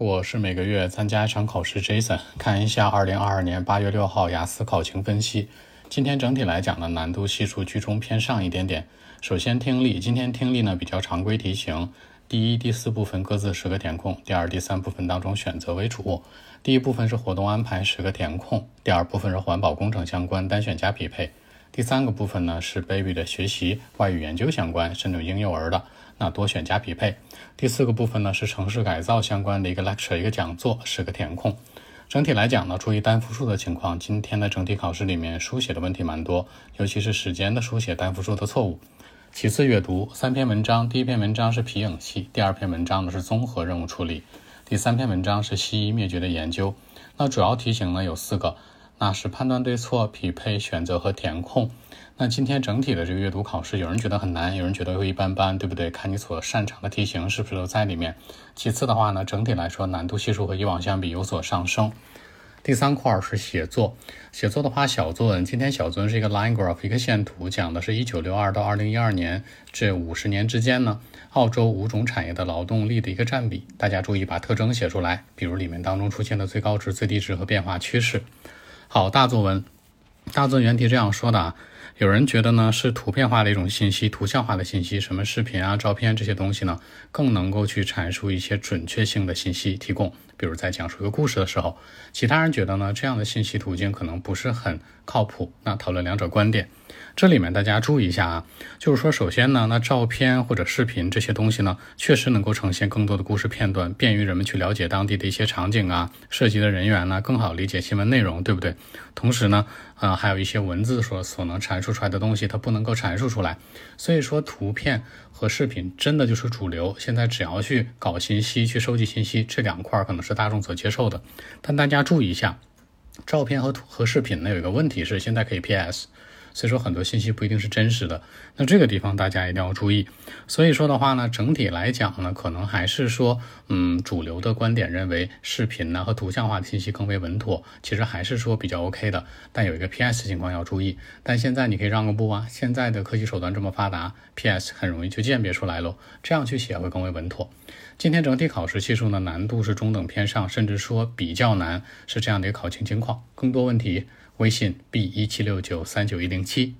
我是每个月参加一场考试，Jason，看一下二零二二年八月六号雅思考情分析。今天整体来讲呢，难度系数居中偏上一点点。首先听力，今天听力呢比较常规题型，第一、第四部分各自十个填空，第二、第三部分当中选择为主。第一部分是活动安排十个填空，第二部分是环保工程相关单选加匹配，第三个部分呢是 baby 的学习外语研究相关，甚至婴幼儿的。那多选加匹配。第四个部分呢是城市改造相关的一个 lecture 一个讲座，十个填空。整体来讲呢，注意单复数的情况。今天的整体考试里面书写的问题蛮多，尤其是时间的书写单复数的错误。其次阅读三篇文章，第一篇文章是皮影戏，第二篇文章呢是综合任务处理，第三篇文章是西医灭绝的研究。那主要题型呢有四个，那是判断对错、匹配、选择和填空。那今天整体的这个阅读考试，有人觉得很难，有人觉得会一般般，对不对？看你所擅长的题型是不是都在里面。其次的话呢，整体来说难度系数和以往相比有所上升。第三块是写作，写作的话小作文，今天小作文是一个 line graph 一个线图，讲的是一九六二到二零一二年这五十年之间呢，澳洲五种产业的劳动力的一个占比。大家注意把特征写出来，比如里面当中出现的最高值、最低值和变化趋势。好，大作文，大作文原题这样说的啊。有人觉得呢，是图片化的一种信息，图像化的信息，什么视频啊、照片这些东西呢，更能够去阐述一些准确性的信息提供。比如在讲述一个故事的时候，其他人觉得呢，这样的信息途径可能不是很靠谱。那讨论两者观点。这里面大家注意一下啊，就是说，首先呢，那照片或者视频这些东西呢，确实能够呈现更多的故事片段，便于人们去了解当地的一些场景啊，涉及的人员呢，更好理解新闻内容，对不对？同时呢，呃，还有一些文字所所能阐述出来的东西，它不能够阐述出来。所以说，图片和视频真的就是主流。现在只要去搞信息、去收集信息，这两块可能是大众所接受的。但大家注意一下，照片和图和视频呢，有一个问题是，现在可以 PS。所以说很多信息不一定是真实的，那这个地方大家一定要注意。所以说的话呢，整体来讲呢，可能还是说，嗯，主流的观点认为视频呢和图像化的信息更为稳妥，其实还是说比较 OK 的。但有一个 PS 情况要注意。但现在你可以让个步啊，现在的科技手段这么发达，PS 很容易就鉴别出来喽，这样去写会更为稳妥。今天整体考试系数呢难度是中等偏上，甚至说比较难，是这样的一个考情情况。更多问题。微信 b 一七六九三九一零零七。